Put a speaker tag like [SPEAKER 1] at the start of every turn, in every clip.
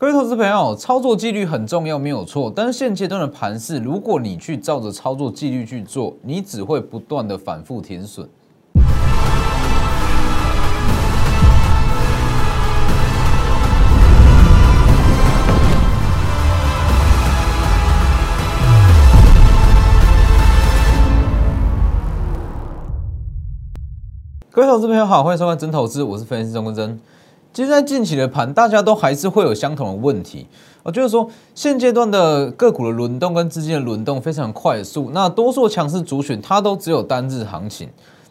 [SPEAKER 1] 各位投资朋友，操作纪律很重要，没有错。但是现阶段的盘势，如果你去照着操作纪律去做，你只会不断的反复停损。各位投资朋友好，欢迎收看真投资，我是分析师钟根真。其实，在近期的盘，大家都还是会有相同的问题，我就是说，现阶段的个股的轮动跟资金的轮动非常快速，那多数强势主选它都只有单日行情。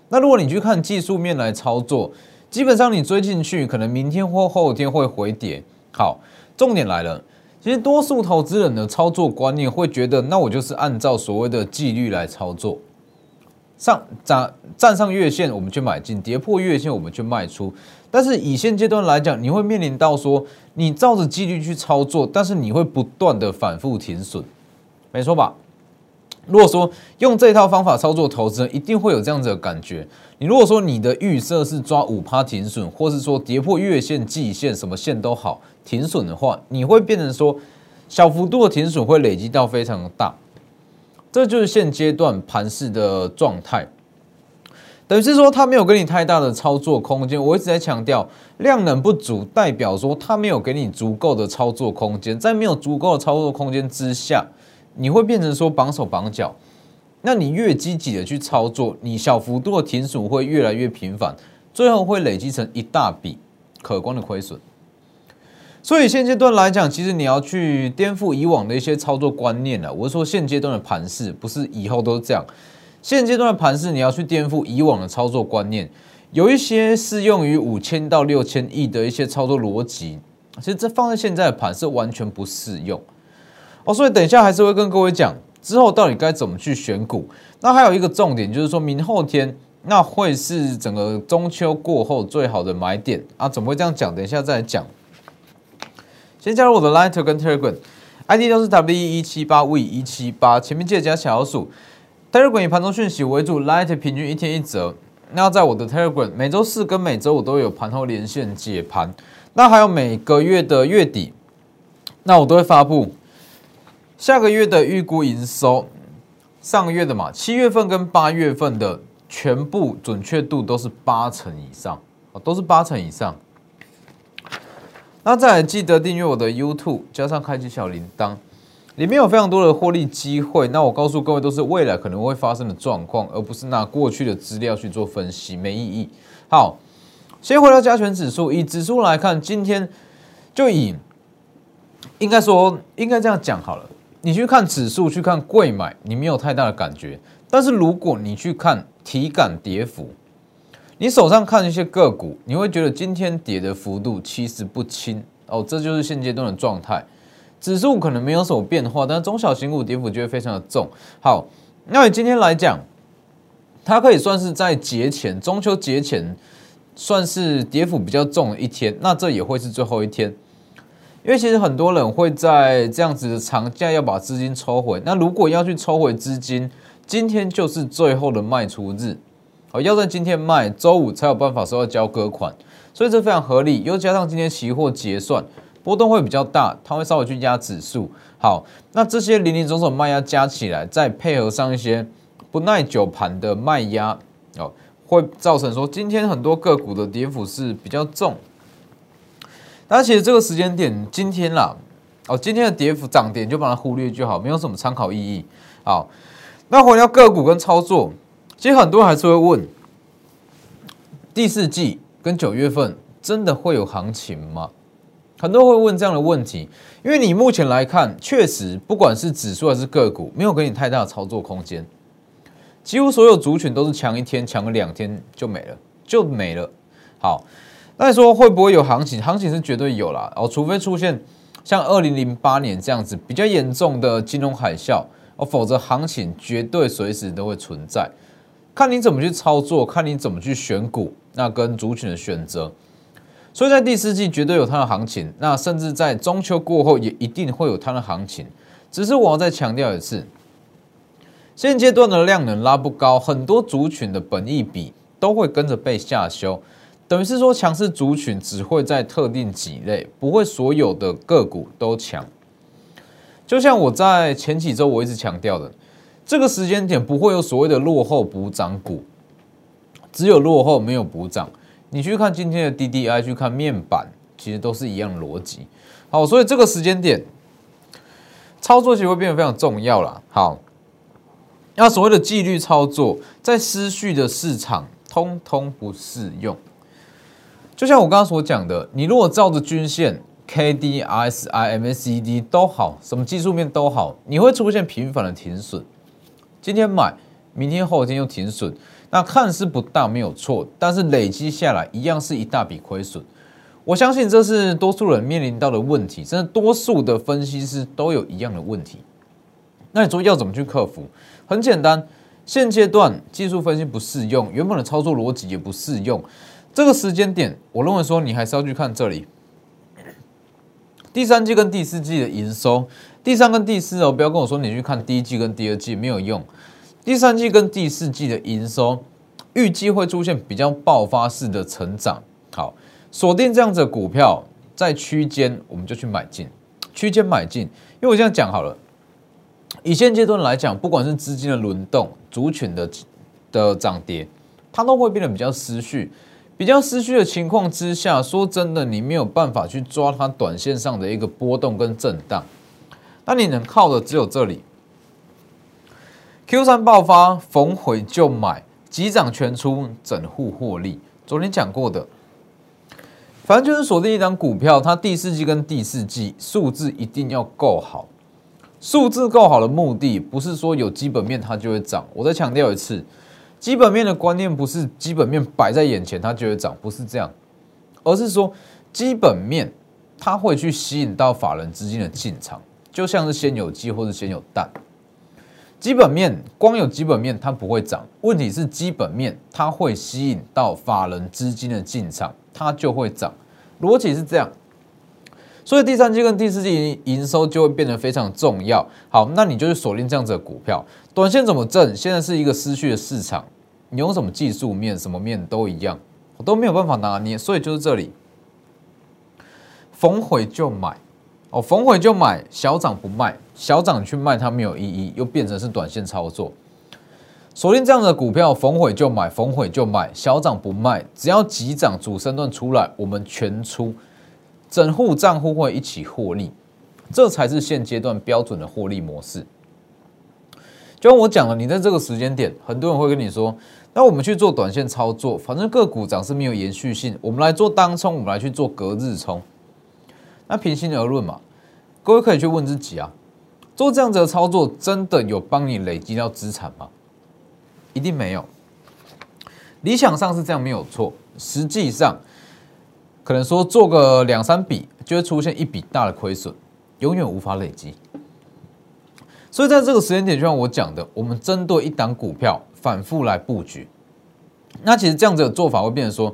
[SPEAKER 1] 那如果你去看技术面来操作，基本上你追进去，可能明天或后天会回跌。好，重点来了，其实多数投资人的操作观念会觉得，那我就是按照所谓的纪律来操作。上站站上月线，我们去买进；跌破月线，我们去卖出。但是以现阶段来讲，你会面临到说，你照着纪律去操作，但是你会不断的反复停损，没错吧？如果说用这套方法操作投资，一定会有这样子的感觉。你如果说你的预设是抓五趴停损，或是说跌破月线、季线，什么线都好停损的话，你会变成说小幅度的停损会累积到非常的大。这就是现阶段盘势的状态，等于是说它没有给你太大的操作空间。我一直在强调，量能不足代表说它没有给你足够的操作空间。在没有足够的操作空间之下，你会变成说绑手绑脚。那你越积极的去操作，你小幅度的停损会越来越频繁，最后会累积成一大笔可观的亏损。所以现阶段来讲，其实你要去颠覆以往的一些操作观念了。我是说现阶段的盘势，不是以后都是这样。现阶段的盘势，你要去颠覆以往的操作观念，有一些适用于五千到六千亿的一些操作逻辑，其实这放在现在的盘是完全不适用哦。所以等一下还是会跟各位讲，之后到底该怎么去选股。那还有一个重点就是说明后天那会是整个中秋过后最好的买点啊？怎么会这样讲？等一下再来讲。先加入我的 Line 跟 Telegram，ID 都是 W 一七八 V 一七八，前面记得加小老鼠。Telegram 以盘中讯息为主，Line 平均一天一折。那在我的 Telegram，每周四跟每周五都有盘后连线解盘。那还有每个月的月底，那我都会发布下个月的预估营收。上个月的嘛，七月份跟八月份的全部准确度都是八成以上，哦，都是八成以上。那再来记得订阅我的 YouTube，加上开启小铃铛，里面有非常多的获利机会。那我告诉各位，都是未来可能会发生的状况，而不是拿过去的资料去做分析，没意义。好，先回到加权指数，以指数来看，今天就以应该说应该这样讲好了。你去看指数，去看贵买，你没有太大的感觉。但是如果你去看体感跌幅，你手上看一些个股，你会觉得今天跌的幅度其实不轻哦，这就是现阶段的状态。指数可能没有什么变化，但中小型股跌幅就会非常的重。好，那你今天来讲，它可以算是在节前，中秋节前算是跌幅比较重的一天，那这也会是最后一天，因为其实很多人会在这样子的长假要把资金抽回，那如果要去抽回资金，今天就是最后的卖出日。要在今天卖，周五才有办法收到交割款，所以这非常合理。又加上今天期货结算波动会比较大，它会稍微去压指数。好，那这些零零总总卖压加起来，再配合上一些不耐久盘的卖压，哦，会造成说今天很多个股的跌幅是比较重。但其实这个时间点，今天啦，哦，今天的跌幅涨点就把它忽略就好，没有什么参考意义。好，那回到个股跟操作。其实很多人还是会问，第四季跟九月份真的会有行情吗？很多人会问这样的问题，因为你目前来看，确实不管是指数还是个股，没有给你太大的操作空间，几乎所有族群都是强一天、强个两天就没了，就没了。好，那你说会不会有行情？行情是绝对有啦，哦，除非出现像二零零八年这样子比较严重的金融海啸，哦，否则行情绝对随时都会存在。看你怎么去操作，看你怎么去选股，那跟族群的选择，所以在第四季绝对有它的行情，那甚至在中秋过后也一定会有它的行情。只是我要再强调一次，现阶段的量能拉不高，很多族群的本益比都会跟着被下修。等于是说强势族群只会在特定几类，不会所有的个股都强。就像我在前几周我一直强调的，这个时间点不会有所谓的落后补涨股，只有落后没有补涨。你去看今天的 DDI，去看面板，其实都是一样逻辑。好，所以这个时间点操作其实会变得非常重要了。好。那所谓的纪律操作，在失序的市场通通不适用。就像我刚刚所讲的，你如果照着均线、K D、S I、M A C D 都好，什么技术面都好，你会出现频繁的停损。今天买，明天后天又停损，那看似不大没有错，但是累积下来一样是一大笔亏损。我相信这是多数人面临到的问题，甚至多数的分析师都有一样的问题。那你说要怎么去克服？很简单，现阶段技术分析不适用，原本的操作逻辑也不适用。这个时间点，我认为说你还是要去看这里，第三季跟第四季的营收，第三跟第四哦，不要跟我说你去看第一季跟第二季没有用，第三季跟第四季的营收预计会出现比较爆发式的成长。好，锁定这样子的股票，在区间我们就去买进，区间买进，因为我这样讲好了。以现阶段来讲，不管是资金的轮动、族群的的涨跌，它都会变得比较失序。比较失序的情况之下，说真的，你没有办法去抓它短线上的一个波动跟震荡。那你能靠的只有这里，Q 三爆发，逢回就买，急涨全出，整户获利。昨天讲过的，反正就是锁定一张股票，它第四季跟第四季数字一定要够好。数字够好的目的，不是说有基本面它就会涨。我再强调一次，基本面的观念不是基本面摆在眼前它就会涨，不是这样，而是说基本面它会去吸引到法人资金的进场，就像是先有鸡或者先有蛋。基本面光有基本面它不会涨，问题是基本面它会吸引到法人资金的进场，它就会涨。逻辑是这样。所以第三季跟第四季营收就会变得非常重要。好，那你就是锁定这样子的股票，短线怎么挣？现在是一个失去的市场，你用什么技术面、什么面都一样，我都没有办法拿捏。所以就是这里，逢回就买，哦，逢回就买，小涨不卖，小涨去卖它没有意义，又变成是短线操作。锁定这样的股票，逢回就买，逢回就买，小涨不卖，只要急涨主升段出来，我们全出。整户账户会一起获利，这才是现阶段标准的获利模式。就像我讲了，你在这个时间点，很多人会跟你说：“那我们去做短线操作，反正个股涨是没有延续性，我们来做当冲，我们来去做隔日冲。”那平心而论嘛，各位可以去问自己啊，做这样子的操作，真的有帮你累积到资产吗？一定没有。理想上是这样没有错，实际上。可能说做个两三笔就会出现一笔大的亏损，永远无法累积。所以在这个时间点，就像我讲的，我们针对一档股票反复来布局。那其实这样子的做法会变成说，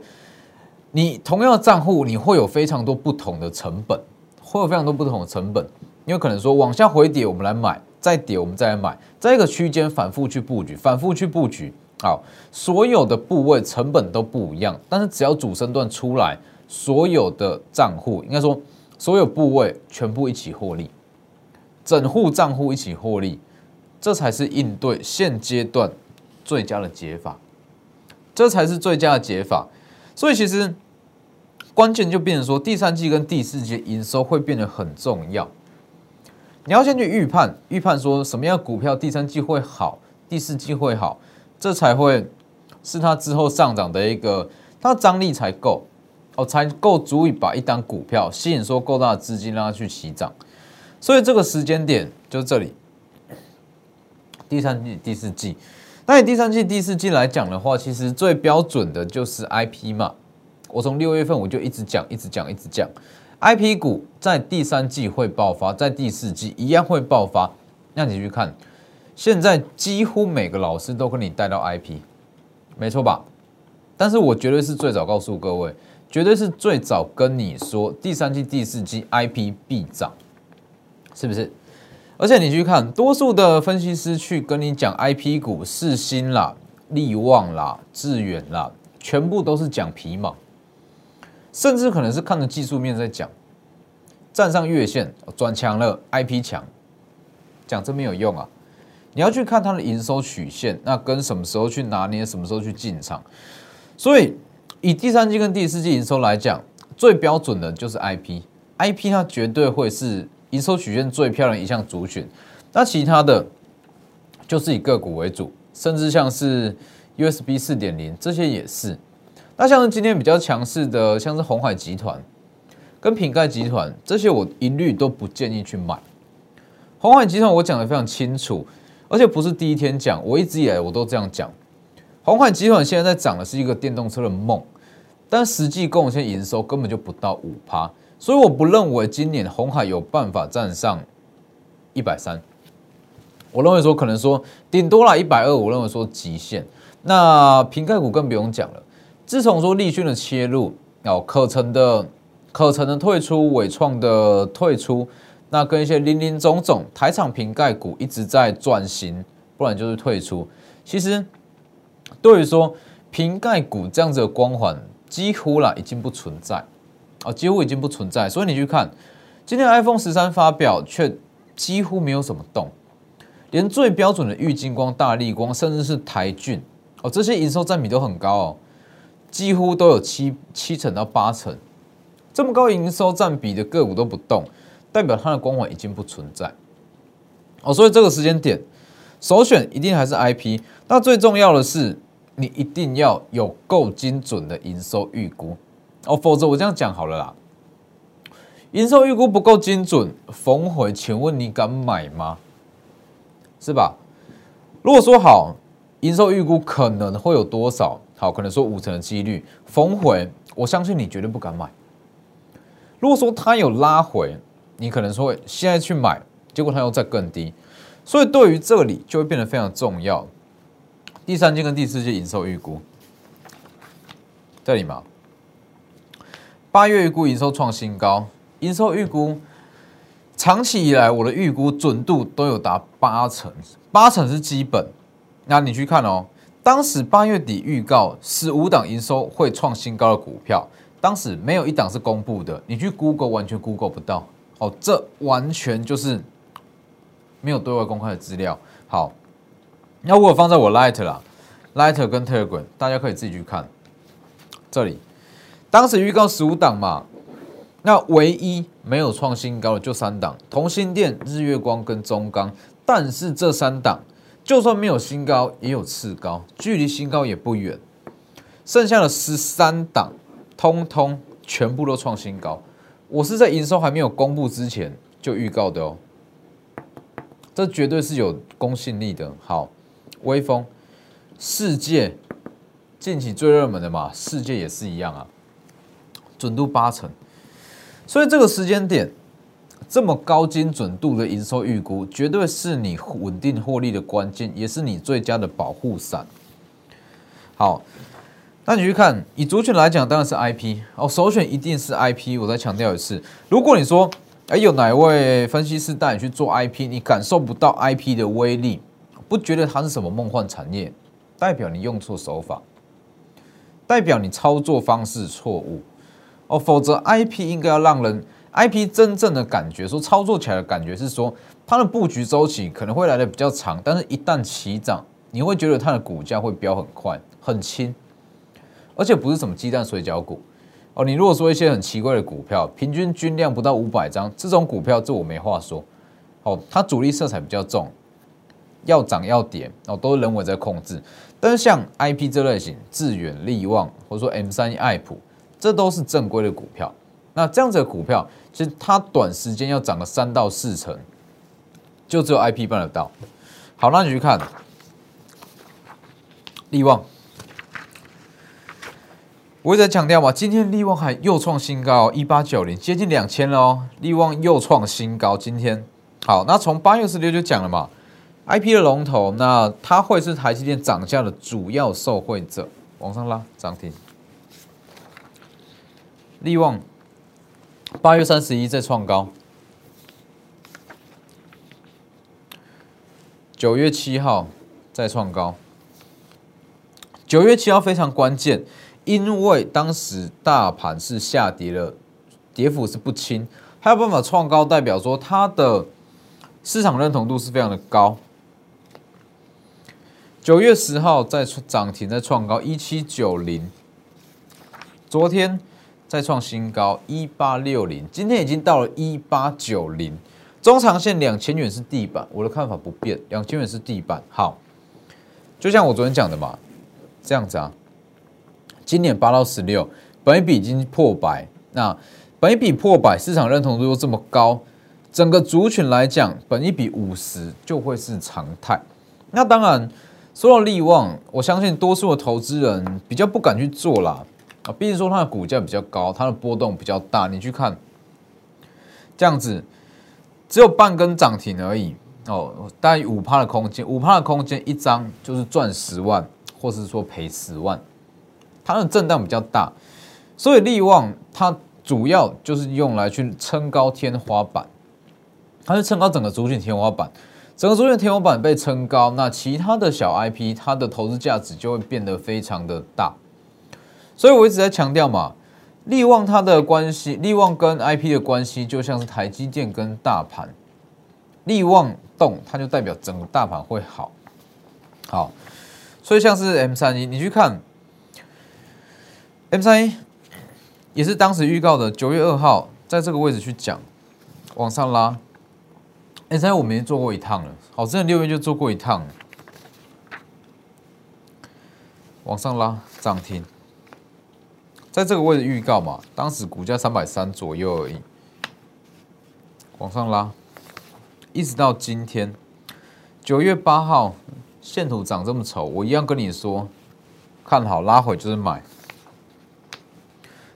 [SPEAKER 1] 你同样的账户，你会有非常多不同的成本，会有非常多不同的成本。因为可能说往下回跌，我们来买；再跌，我们再来买，在一个区间反复去布局，反复去布局。好，所有的部位成本都不一样，但是只要主升段出来。所有的账户应该说，所有部位全部一起获利，整户账户一起获利，这才是应对现阶段最佳的解法，这才是最佳的解法。所以其实关键就变成说，第三季跟第四季营收会变得很重要。你要先去预判，预判说什么样股票第三季会好，第四季会好，这才会是它之后上涨的一个，它张力才够。哦，才够足以把一单股票吸引说够大的资金让它去起涨，所以这个时间点就这里，第三季、第四季。那你第三季、第四季来讲的话，其实最标准的就是 I P 嘛。我从六月份我就一直讲、一直讲、一直讲，I P 股在第三季会爆发，在第四季一样会爆发。那你去看，现在几乎每个老师都跟你带到 I P，没错吧？但是我绝对是最早告诉各位。绝对是最早跟你说第三季、第四季 I P 必涨，是不是？而且你去看，多数的分析师去跟你讲 I P 股，世新啦、利旺啦、致远啦，全部都是讲皮毛。甚至可能是看着技术面在讲，站上月线转强了，IP 强，讲这没有用啊。你要去看它的营收曲线，那跟什么时候去拿捏，什么时候去进场。所以以第三季跟第四季营收来讲，最标准的就是 IP，IP 它绝对会是营收曲线最漂亮一项族群。那其他的就是以个股为主，甚至像是 USB 四点零这些也是。那像是今天比较强势的，像是红海集团跟品盖集团这些，我一律都不建议去买。红海集团我讲的非常清楚。而且不是第一天讲，我一直以来我都这样讲。红海集团现在在涨的是一个电动车的梦，但实际贡献营收根本就不到五趴，所以我不认为今年红海有办法站上一百三。我认为说可能说顶多了一百二，我认为说极限。那瓶盖股更不用讲了，自从说立讯的切入，哦，可成的可成的退出，伟创的退出。那跟一些林林总总台厂瓶盖股一直在转型，不然就是退出。其实对于说瓶盖股这样子的光环，几乎啦已经不存在啊，几乎已经不存在。所以你去看今天 iPhone 十三发表，却几乎没有什么动，连最标准的玉金光、大力光，甚至是台骏哦，这些营收占比都很高哦，几乎都有七七成到八成，这么高营收占比的个股都不动。代表它的光环已经不存在哦，所以这个时间点首选一定还是 IP。那最重要的是，你一定要有够精准的营收预估哦，否则我这样讲好了啦，营收预估不够精准，逢回，请问你敢买吗？是吧？如果说好，营收预估可能会有多少？好，可能说五成的几率逢回，我相信你绝对不敢买。如果说它有拉回，你可能说现在去买，结果它又再更低，所以对于这里就会变得非常重要。第三季跟第四季营收预估，这里嘛，八月预估营收创新高，营收预估长期以来我的预估准度都有达八成，八成是基本。那你去看哦，当时八月底预告十五档营收会创新高的股票，当时没有一档是公布的，你去 Google 完全 Google 不到。哦，这完全就是没有对外公开的资料。好，那我放在我 Light 啦，Light 跟 Telegram，大家可以自己去看。这里当时预告十五档嘛，那唯一没有创新高的就三档：同心电、日月光跟中钢。但是这三档就算没有新高，也有次高，距离新高也不远。剩下的十三档，通通全部都创新高。我是在营收还没有公布之前就预告的哦，这绝对是有公信力的。好，微风世界近期最热门的嘛，世界也是一样啊，准度八成。所以这个时间点这么高精准度的营收预估，绝对是你稳定获利的关键，也是你最佳的保护伞。好。那你去看，以族群来讲，当然是 IP 哦，首选一定是 IP。我再强调一次，如果你说，哎，有哪位分析师带你去做 IP，你感受不到 IP 的威力，不觉得它是什么梦幻产业，代表你用错手法，代表你操作方式错误哦。否则，IP 应该要让人 IP 真正的感觉，说操作起来的感觉是说，它的布局周期可能会来的比较长，但是一旦起涨，你会觉得它的股价会飙很快，很轻。而且不是什么鸡蛋水饺股哦，你如果说一些很奇怪的股票，平均均量不到五百张，这种股票这我没话说哦，它主力色彩比较重，要涨要跌哦，都是人为在控制。但是像 I P 这类型，致远、利旺或者说 M 三爱普，这都是正规的股票。那这样子的股票，其实它短时间要涨个三到四成，就只有 I P 办得到。好，那你去看利旺。我一直在强调嘛，今天利旺还又创新高，一八九零接近两千了哦，利旺又创新高。今天好，那从八月十六就讲了嘛，I P 的龙头，那它会是台积电涨价的主要受惠者，往上拉涨停。利旺八月三十一再创高，九月七号再创高，九月七号非常关键。因为当时大盘是下跌了，跌幅是不轻，还有办法创高，代表说它的市场认同度是非常的高。九月十号再涨停再创高一七九零，昨天再创新高一八六零，今天已经到了一八九零，中长线两千元是地板，我的看法不变，两千元是地板。好，就像我昨天讲的嘛，这样子啊。今年八到十六，本一比已经破百，那本一比破百，市场认同度又这么高，整个族群来讲，本一比五十就会是常态。那当然，说到利旺，我相信多数的投资人比较不敢去做啦，啊，毕竟说它的股价比较高，它的波动比较大。你去看，这样子只有半根涨停而已哦，大概五趴的空间，五趴的空间一张就是赚十万，或是说赔十万。它的震荡比较大，所以利旺它主要就是用来去撑高天花板，它是撑高整个族群天花板，整个族群天花板被撑高，那其他的小 IP 它的投资价值就会变得非常的大，所以我一直在强调嘛，利旺它的关系，利旺跟 IP 的关系就像是台积电跟大盘，利旺动它就代表整个大盘会好，好，所以像是 M 三一，你去看。M 三一也是当时预告的，九月二号在这个位置去讲，往上拉。M 三一我们已经做过一趟了，好，之前六月就做过一趟，往上拉涨停，在这个位置预告嘛，当时股价三百三左右而已，往上拉，一直到今天九月八号线图长这么丑，我一样跟你说，看好拉回就是买。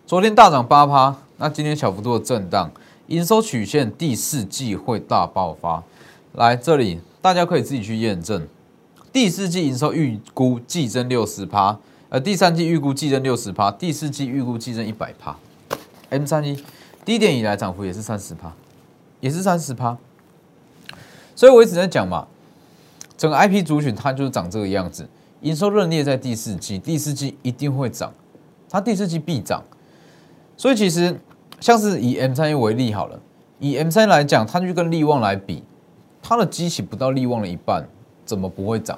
[SPEAKER 1] 昨天大涨八趴，那今天小幅度的震荡，营收曲线第四季会大爆发。来这里，大家可以自己去验证。第四季营收预估季增六十趴，呃，第三季预估季增六十趴，第四季预估季增一百趴。M 三一低点以来涨幅也是三十趴，也是三十趴。所以我一直在讲嘛，整个 IP 族群它就是长这个样子，营收认列在第四季，第四季一定会涨，它第四季必涨。所以其实像是以 M 三一为例好了，以 M 三来讲，它去跟利旺来比，它的机器不到利旺的一半，怎么不会涨？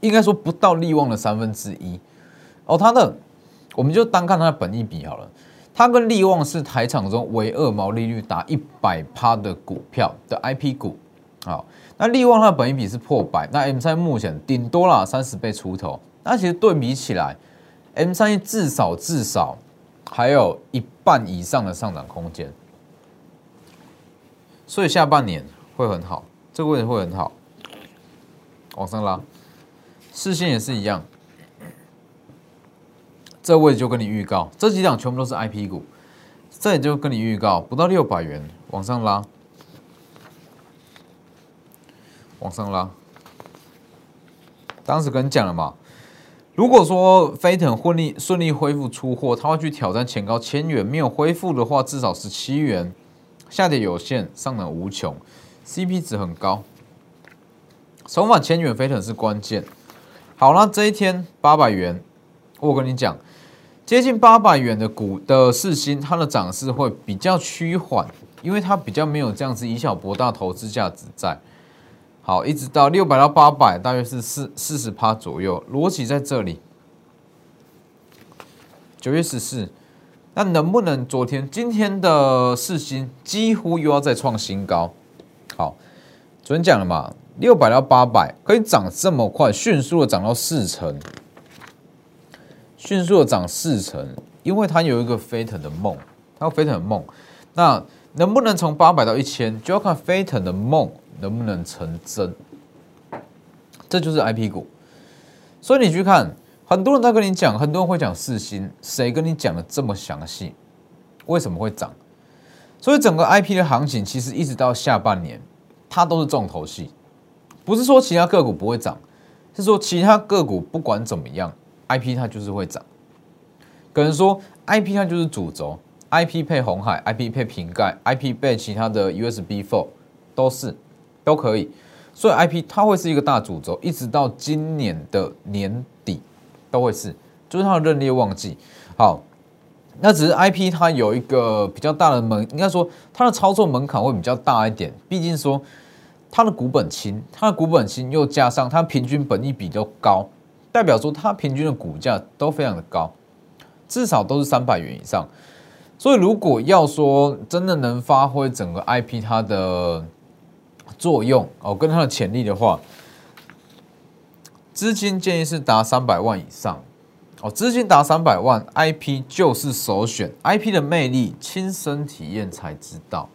[SPEAKER 1] 应该说不到利旺的三分之一。哦，它的我们就单看它的本益比好了，它跟利旺是台场中唯二毛利率达一百趴的股票的 IP 股。好，那利旺它的本益比是破百，那 M 三目前顶多了三十倍出头，那其实对比起来，M 三至少至少。还有一半以上的上涨空间，所以下半年会很好，这个位置会很好，往上拉，视线也是一样，这位就跟你预告，这几档全部都是 I P 股，这也就跟你预告，不到六百元往上拉，往上拉，当时跟你讲了嘛。如果说飞腾顺利顺利恢复出货，它会去挑战前高千元；没有恢复的话，至少十七元。下跌有限，上涨无穷，CP 值很高。重返千元飞腾是关键。好了，这一天八百元，我跟你讲，接近八百元的股的四星，它的涨势会比较趋缓，因为它比较没有这样子以小博大投资价值在。好，一直到六百到八百，大约是四四十趴左右，逻辑在这里。九月十四，那能不能昨天、今天的四星几乎又要再创新高？好，昨天讲了嘛，六百到八百可以涨这么快，迅速的涨到四成，迅速的涨四成，因为它有一个飞腾的梦，它有飞腾的梦。那能不能从八百到一千，就要看飞腾的梦。能不能成真？这就是 I P 股，所以你去看，很多人在跟你讲，很多人会讲四星，谁跟你讲的这么详细？为什么会涨？所以整个 I P 的行情，其实一直到下半年，它都是重头戏。不是说其他个股不会涨，是说其他个股不管怎么样，I P 它就是会涨。可能说 I P 它就是主轴，I P 配红海，I P 配瓶盖，I P 配其他的 U S B Four 都是。都可以，所以 I P 它会是一个大主轴，一直到今年的年底都会是就是它的认列旺季。好，那只是 IP 它有一个比较大的门，应该说它的操作门槛会比较大一点，毕竟说它的股本轻，它的股本轻又加上它平均本益比都高，代表说它平均的股价都非常的高，至少都是三百元以上。所以如果要说真的能发挥整个 IP 它的作用哦，跟它的潜力的话，资金建议是达三百万以上哦，资金达三百万，IP 就是首选。IP 的魅力，亲身体验才知道。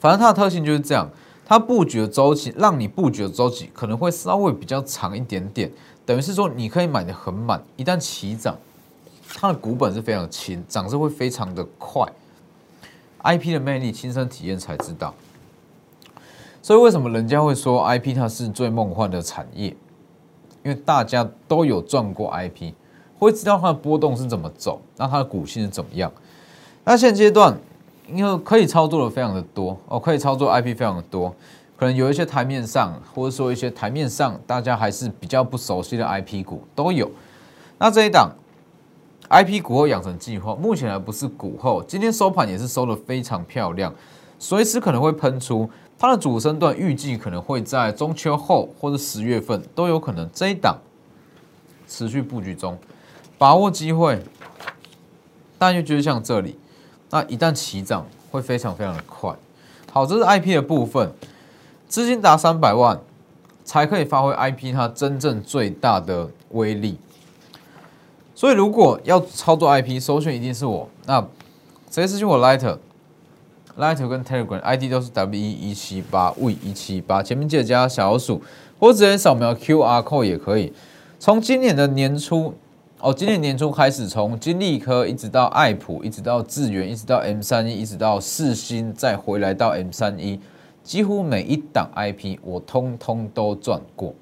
[SPEAKER 1] 反正它的特性就是这样，它布局的周期，让你布局的周期可能会稍微比较长一点点，等于是说你可以买的很满，一旦起涨。它的股本是非常轻，涨势会非常的快。IP 的魅力，亲身体验才知道。所以为什么人家会说 IP 它是最梦幻的产业？因为大家都有赚过 IP，会知道它的波动是怎么走，那它的股性是怎么样。那现阶段因为可以操作的非常的多哦，可以操作 IP 非常的多，可能有一些台面上，或者说一些台面上大家还是比较不熟悉的 IP 股都有。那这一档。I P 股后养成计划目前还不是股后，今天收盘也是收的非常漂亮，随时可能会喷出。它的主升段预计可能会在中秋后或者十月份都有可能。这一档持续布局中，把握机会。大家就觉得像这里，那一旦起涨会非常非常的快。好，这是 I P 的部分，资金达三百万才可以发挥 I P 它真正最大的威力。所以，如果要操作 IP，首选一定是我。那直接私信我 Lighter，Lighter 跟 Telegram ID 都是 W 一一七八 V 一七八，前面记得加小老鼠，或直接扫描 QR code 也可以。从今年的年初，哦，今年年初开始，从金利科一直到爱普，一直到智源，一直到 M 三一，一直到四星，再回来到 M 三一，几乎每一档 IP 我通通都赚过。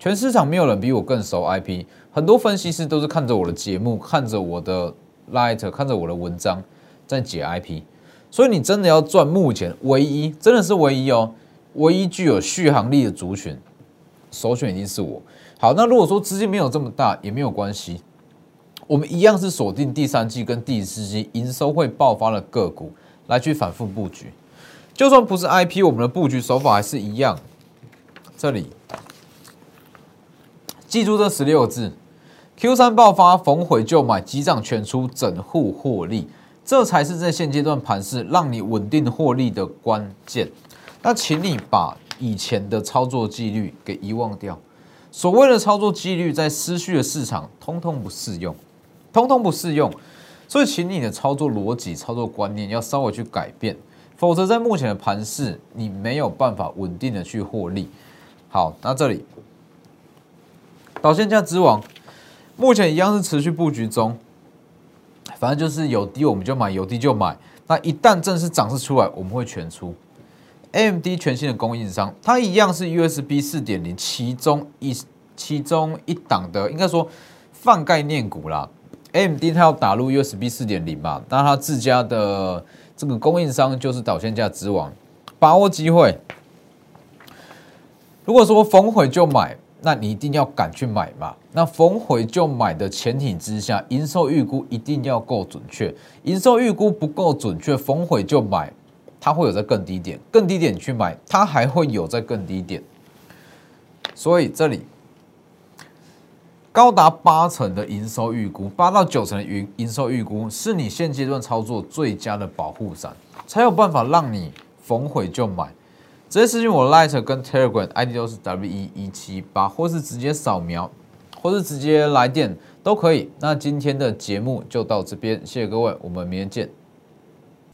[SPEAKER 1] 全市场没有人比我更熟 IP。很多分析师都是看着我的节目，看着我的 light，看着我的文章在解 IP，所以你真的要赚目前唯一，真的是唯一哦，唯一具有续航力的族群，首选一定是我。好，那如果说资金没有这么大也没有关系，我们一样是锁定第三季跟第四季营收会爆发的个股来去反复布局，就算不是 IP，我们的布局手法还是一样。这里记住这十六字。Q 三爆发，逢回就买，急涨全出，整户获利，这才是在现阶段盘势让你稳定获利的关键。那请你把以前的操作纪律给遗忘掉。所谓的操作纪律，在失去的市场，通通不适用，通通不适用。所以，请你的操作逻辑、操作观念要稍微去改变，否则在目前的盘势，你没有办法稳定的去获利。好，那这里导线价之王。目前一样是持续布局中，反正就是有低我们就买，有低就买。那一旦正式涨势出来，我们会全出。AMD 全新的供应商，它一样是 USB 四点零其中一其中一档的，应该说泛概念股啦。AMD 它要打入 USB 四点零嘛，那它自家的这个供应商就是导线架之王，把握机会。如果说逢回就买。那你一定要敢去买嘛？那逢回就买的前提之下，营收预估一定要够准确。营收预估不够准确，逢回就买，它会有在更低点，更低点去买，它还会有在更低点。所以这里高达八成的营收预估，八到九成的营营收预估，是你现阶段操作最佳的保护伞，才有办法让你逢回就买。直接私信我 Light 跟 Telegram ID 都是 W 一一七八，或是直接扫描，或是直接来电都可以。那今天的节目就到这边，谢谢各位，我们明天见。